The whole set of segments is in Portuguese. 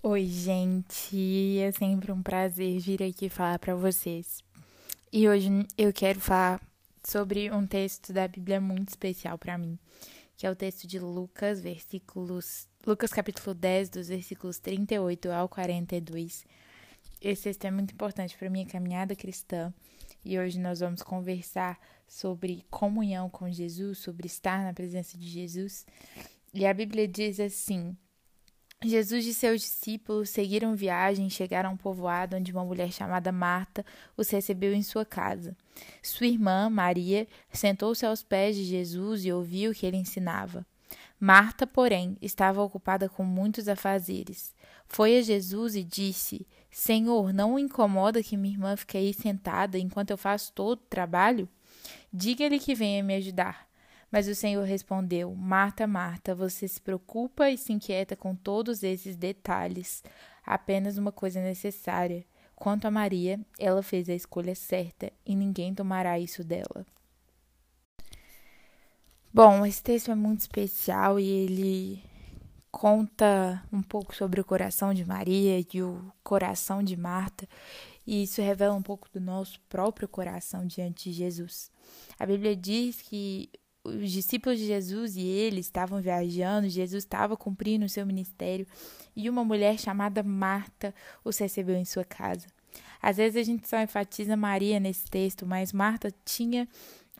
Oi, gente. É sempre um prazer vir aqui falar para vocês. E hoje eu quero falar sobre um texto da Bíblia muito especial para mim, que é o texto de Lucas, versículos Lucas capítulo 10, dos versículos 38 ao 42. Esse texto é muito importante para minha caminhada cristã. E hoje nós vamos conversar sobre comunhão com Jesus, sobre estar na presença de Jesus. E a Bíblia diz assim: Jesus e seus discípulos seguiram viagem e chegaram a um povoado onde uma mulher chamada Marta os recebeu em sua casa. Sua irmã, Maria, sentou-se aos pés de Jesus e ouviu o que ele ensinava. Marta, porém, estava ocupada com muitos afazeres. Foi a Jesus e disse: Senhor, não o incomoda que minha irmã fique aí sentada enquanto eu faço todo o trabalho? Diga-lhe que venha me ajudar. Mas o Senhor respondeu: Marta, Marta, você se preocupa e se inquieta com todos esses detalhes. Apenas uma coisa necessária. Quanto a Maria, ela fez a escolha certa e ninguém tomará isso dela. Bom, esse texto é muito especial e ele conta um pouco sobre o coração de Maria e o coração de Marta, e isso revela um pouco do nosso próprio coração diante de Jesus. A Bíblia diz que os discípulos de Jesus e ele estavam viajando, Jesus estava cumprindo o seu ministério e uma mulher chamada Marta os recebeu em sua casa. Às vezes a gente só enfatiza Maria nesse texto, mas Marta tinha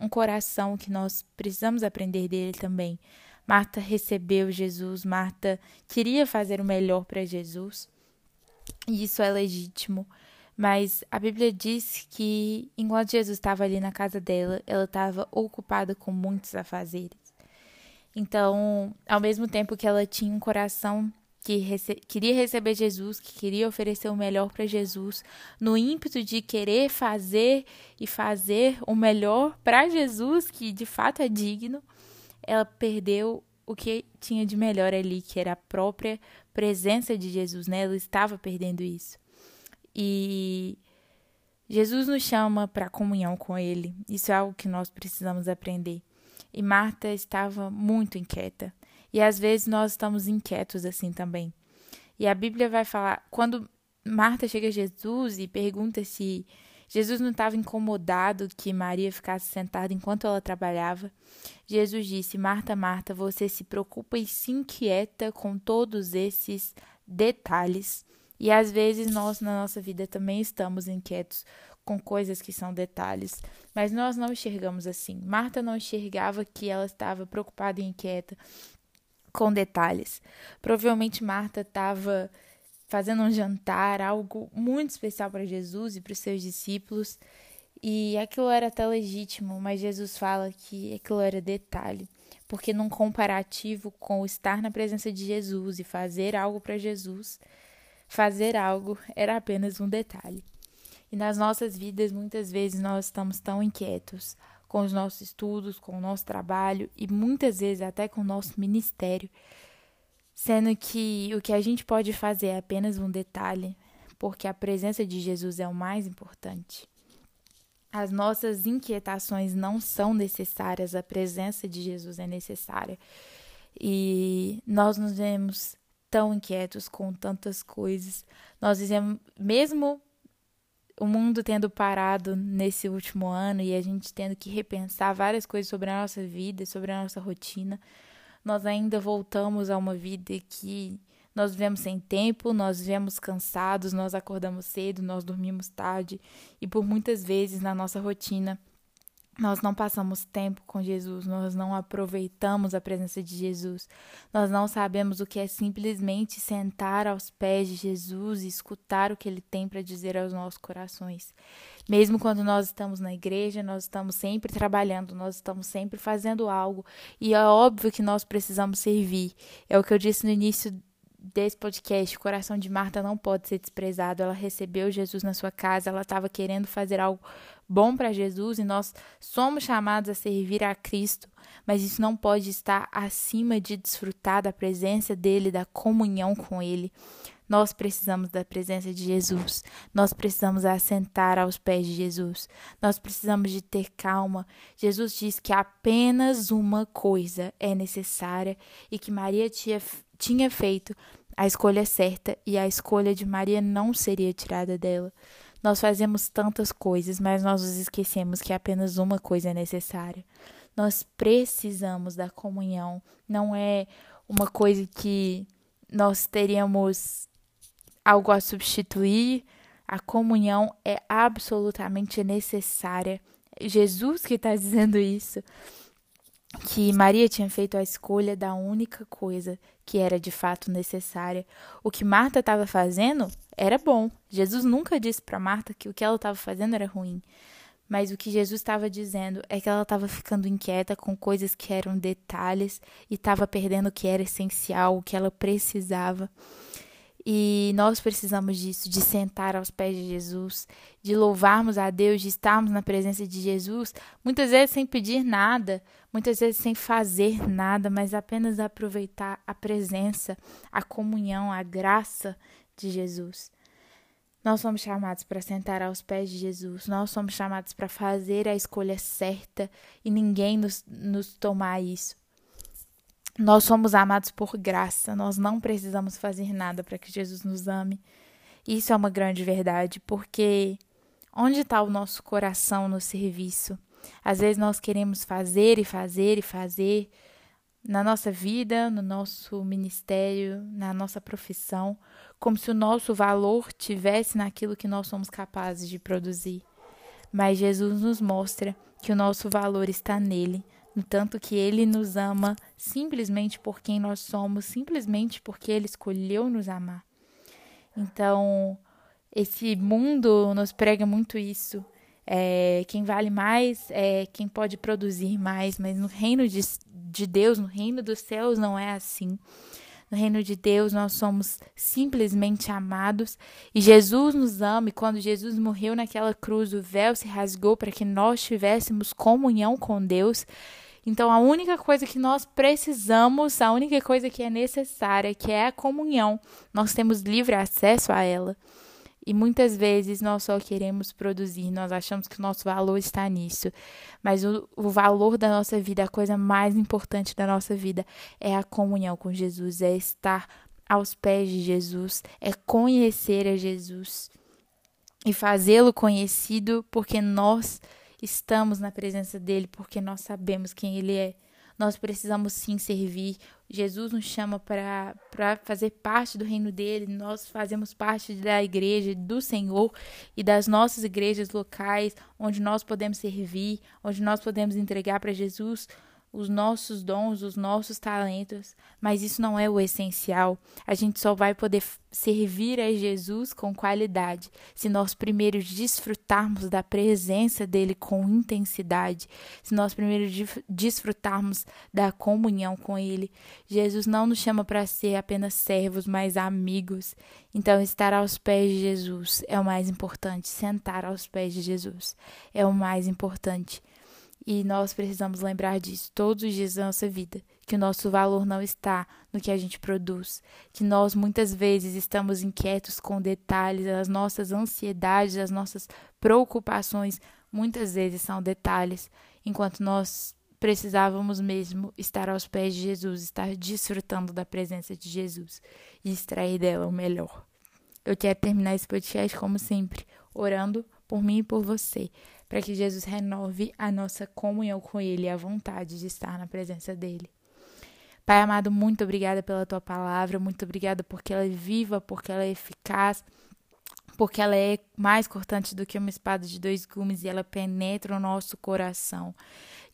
um coração que nós precisamos aprender dele também. Marta recebeu Jesus, Marta queria fazer o melhor para Jesus, e isso é legítimo. Mas a Bíblia diz que enquanto Jesus estava ali na casa dela, ela estava ocupada com muitos afazeres. Então, ao mesmo tempo que ela tinha um coração que rece queria receber Jesus, que queria oferecer o melhor para Jesus, no ímpeto de querer fazer e fazer o melhor para Jesus, que de fato é digno, ela perdeu o que tinha de melhor ali, que era a própria presença de Jesus, né? Ela estava perdendo isso. E Jesus nos chama para comunhão com Ele. Isso é algo que nós precisamos aprender. E Marta estava muito inquieta. E às vezes nós estamos inquietos assim também. E a Bíblia vai falar, quando Marta chega a Jesus e pergunta se Jesus não estava incomodado que Maria ficasse sentada enquanto ela trabalhava, Jesus disse: Marta, Marta, você se preocupa e se inquieta com todos esses detalhes. E às vezes nós na nossa vida também estamos inquietos com coisas que são detalhes, mas nós não enxergamos assim. Marta não enxergava que ela estava preocupada e inquieta com detalhes. Provavelmente Marta estava fazendo um jantar, algo muito especial para Jesus e para os seus discípulos, e aquilo era até legítimo, mas Jesus fala que aquilo era detalhe, porque num comparativo com estar na presença de Jesus e fazer algo para Jesus, Fazer algo era apenas um detalhe. E nas nossas vidas, muitas vezes nós estamos tão inquietos com os nossos estudos, com o nosso trabalho e muitas vezes até com o nosso ministério, sendo que o que a gente pode fazer é apenas um detalhe, porque a presença de Jesus é o mais importante. As nossas inquietações não são necessárias, a presença de Jesus é necessária. E nós nos vemos tão inquietos com tantas coisas. Nós dizemos, mesmo o mundo tendo parado nesse último ano e a gente tendo que repensar várias coisas sobre a nossa vida, sobre a nossa rotina, nós ainda voltamos a uma vida que nós vivemos sem tempo, nós vivemos cansados, nós acordamos cedo, nós dormimos tarde e por muitas vezes na nossa rotina nós não passamos tempo com Jesus, nós não aproveitamos a presença de Jesus, nós não sabemos o que é simplesmente sentar aos pés de Jesus e escutar o que ele tem para dizer aos nossos corações. Mesmo quando nós estamos na igreja, nós estamos sempre trabalhando, nós estamos sempre fazendo algo, e é óbvio que nós precisamos servir. É o que eu disse no início desse podcast, o coração de Marta não pode ser desprezado. Ela recebeu Jesus na sua casa, ela estava querendo fazer algo bom para Jesus e nós somos chamados a servir a Cristo, mas isso não pode estar acima de desfrutar da presença dele, da comunhão com ele. Nós precisamos da presença de Jesus. Nós precisamos assentar aos pés de Jesus. Nós precisamos de ter calma. Jesus diz que apenas uma coisa é necessária e que Maria tinha, tinha feito a escolha certa e a escolha de Maria não seria tirada dela. Nós fazemos tantas coisas, mas nós nos esquecemos que apenas uma coisa é necessária. Nós precisamos da comunhão. Não é uma coisa que nós teríamos algo a substituir. A comunhão é absolutamente necessária. Jesus que está dizendo isso que Maria tinha feito a escolha da única coisa que era de fato necessária. O que Marta estava fazendo era bom. Jesus nunca disse para Marta que o que ela estava fazendo era ruim. Mas o que Jesus estava dizendo é que ela estava ficando inquieta com coisas que eram detalhes e estava perdendo o que era essencial, o que ela precisava. E nós precisamos disso, de sentar aos pés de Jesus, de louvarmos a Deus, de estarmos na presença de Jesus, muitas vezes sem pedir nada, muitas vezes sem fazer nada, mas apenas aproveitar a presença, a comunhão, a graça de Jesus. Nós somos chamados para sentar aos pés de Jesus, nós somos chamados para fazer a escolha certa e ninguém nos, nos tomar isso. Nós somos amados por graça, nós não precisamos fazer nada para que Jesus nos ame. Isso é uma grande verdade, porque onde está o nosso coração no serviço? Às vezes nós queremos fazer e fazer e fazer na nossa vida, no nosso ministério, na nossa profissão, como se o nosso valor tivesse naquilo que nós somos capazes de produzir. Mas Jesus nos mostra que o nosso valor está nele no tanto que Ele nos ama simplesmente por quem nós somos, simplesmente porque Ele escolheu nos amar. Então, esse mundo nos prega muito isso. É, quem vale mais é quem pode produzir mais, mas no reino de, de Deus, no reino dos céus, não é assim. No reino de Deus, nós somos simplesmente amados e Jesus nos ama. E quando Jesus morreu naquela cruz, o véu se rasgou para que nós tivéssemos comunhão com Deus. Então, a única coisa que nós precisamos, a única coisa que é necessária, que é a comunhão, nós temos livre acesso a ela. E muitas vezes nós só queremos produzir, nós achamos que o nosso valor está nisso. Mas o, o valor da nossa vida, a coisa mais importante da nossa vida, é a comunhão com Jesus, é estar aos pés de Jesus, é conhecer a Jesus e fazê-lo conhecido, porque nós estamos na presença dele porque nós sabemos quem ele é. Nós precisamos sim servir. Jesus nos chama para fazer parte do reino dele. Nós fazemos parte da igreja do Senhor e das nossas igrejas locais, onde nós podemos servir, onde nós podemos entregar para Jesus os nossos dons, os nossos talentos, mas isso não é o essencial. A gente só vai poder servir a Jesus com qualidade se nós primeiro desfrutarmos da presença dele com intensidade, se nós primeiro desfrutarmos da comunhão com ele. Jesus não nos chama para ser apenas servos, mas amigos. Então, estar aos pés de Jesus é o mais importante, sentar aos pés de Jesus é o mais importante. E nós precisamos lembrar disso todos os dias da nossa vida, que o nosso valor não está no que a gente produz, que nós muitas vezes estamos inquietos com detalhes, as nossas ansiedades, as nossas preocupações, muitas vezes são detalhes, enquanto nós precisávamos mesmo estar aos pés de Jesus, estar desfrutando da presença de Jesus e extrair dela o melhor. Eu quero terminar esse podcast como sempre, orando por mim e por você para que Jesus renove a nossa comunhão com Ele e a vontade de estar na presença dEle. Pai amado, muito obrigada pela tua palavra, muito obrigada porque ela é viva, porque ela é eficaz, porque ela é mais cortante do que uma espada de dois gumes e ela penetra o nosso coração.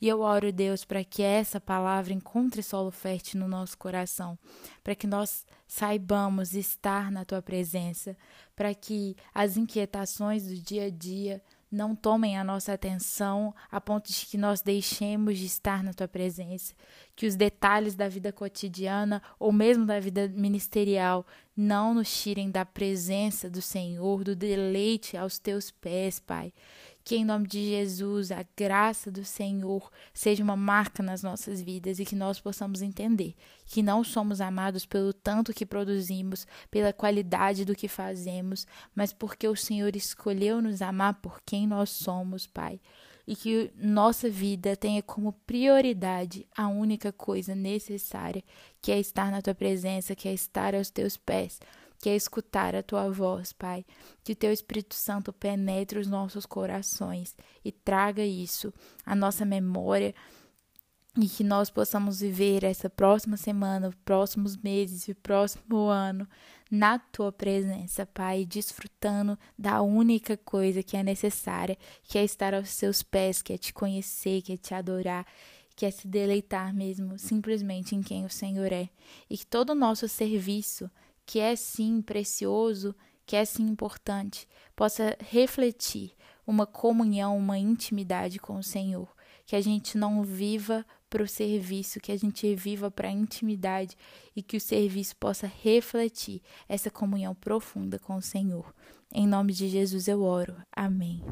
E eu oro, Deus, para que essa palavra encontre solo fértil no nosso coração, para que nós saibamos estar na tua presença, para que as inquietações do dia a dia não tomem a nossa atenção a ponto de que nós deixemos de estar na tua presença, que os detalhes da vida cotidiana ou mesmo da vida ministerial não nos tirem da presença do Senhor, do deleite aos teus pés, Pai. Que em nome de Jesus a graça do Senhor seja uma marca nas nossas vidas e que nós possamos entender que não somos amados pelo tanto que produzimos, pela qualidade do que fazemos, mas porque o Senhor escolheu nos amar por quem nós somos, Pai. e que nossa vida tenha como prioridade a única coisa necessária, que é estar na tua presença, que é estar aos teus pés, que é escutar a tua voz, Pai. Que teu Espírito Santo penetre os nossos corações e traga isso à nossa memória e que nós possamos viver essa próxima semana, os próximos meses e próximo ano na tua presença, Pai, desfrutando da única coisa que é necessária, que é estar aos seus pés, que é te conhecer, que é te adorar, que é se deleitar mesmo simplesmente em quem o Senhor é. E que todo o nosso serviço, que é sim precioso, que é sim importante, possa refletir uma comunhão, uma intimidade com o Senhor. Que a gente não viva para o serviço, que a gente viva para a intimidade e que o serviço possa refletir essa comunhão profunda com o Senhor. Em nome de Jesus eu oro. Amém.